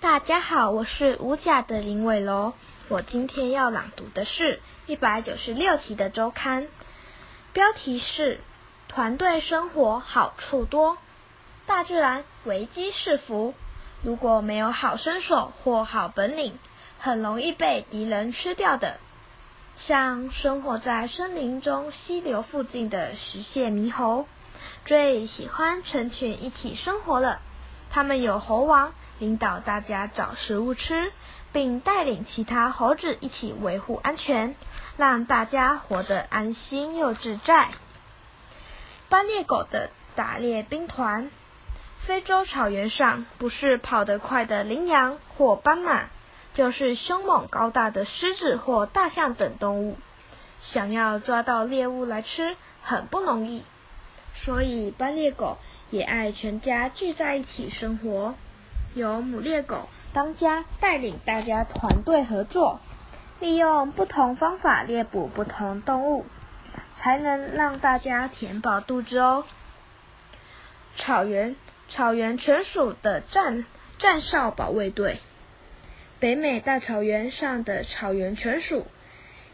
大家好，我是五甲的林伟楼。我今天要朗读的是一百九十六期的周刊，标题是“团队生活好处多，大自然危机是福。如果没有好身手或好本领，很容易被敌人吃掉的。”像生活在森林中溪流附近的石蟹猕猴，最喜欢成群一起生活了。他们有猴王。领导大家找食物吃，并带领其他猴子一起维护安全，让大家活得安心又自在。斑鬣狗的打猎兵团，非洲草原上不是跑得快的羚羊或斑马，就是凶猛高大的狮子或大象等动物。想要抓到猎物来吃，很不容易，所以斑鬣狗也爱全家聚在一起生活。由母猎狗当家，带领大家团队合作，利用不同方法猎捕不同动物，才能让大家填饱肚子哦。草原草原犬属的战战哨保卫队，北美大草原上的草原犬属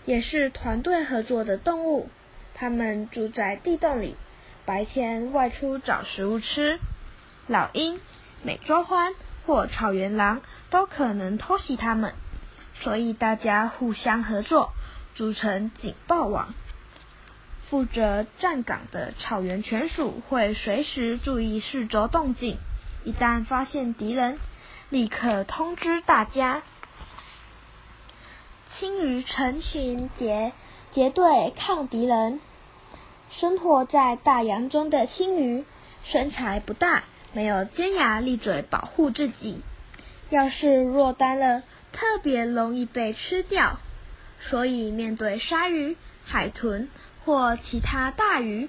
也是团队合作的动物。它们住在地洞里，白天外出找食物吃。老鹰、美洲獾。或草原狼都可能偷袭它们，所以大家互相合作，组成警报网。负责站岗的草原犬鼠会随时注意四周动静，一旦发现敌人，立刻通知大家。青鱼成群结结队抗敌人。生活在大洋中的青鱼，身材不大。没有尖牙利嘴保护自己，要是落单了，特别容易被吃掉。所以面对鲨鱼、海豚或其他大鱼，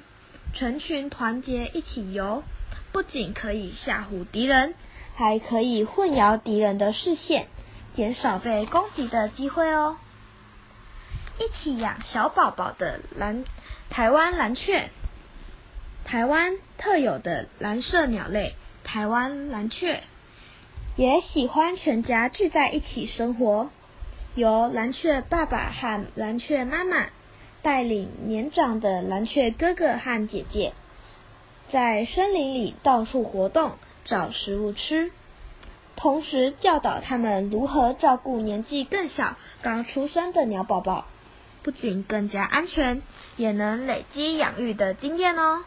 成群团结一起游，不仅可以吓唬敌人，还可以混淆敌人的视线，减少被攻击的机会哦。一起养小宝宝的蓝台湾蓝雀。台湾特有的蓝色鸟类台湾蓝雀，也喜欢全家聚在一起生活。由蓝雀爸爸和蓝雀妈妈带领年长的蓝雀哥哥和姐姐，在森林里到处活动，找食物吃，同时教导他们如何照顾年纪更小、刚出生的鸟宝宝，不仅更加安全，也能累积养育的经验哦。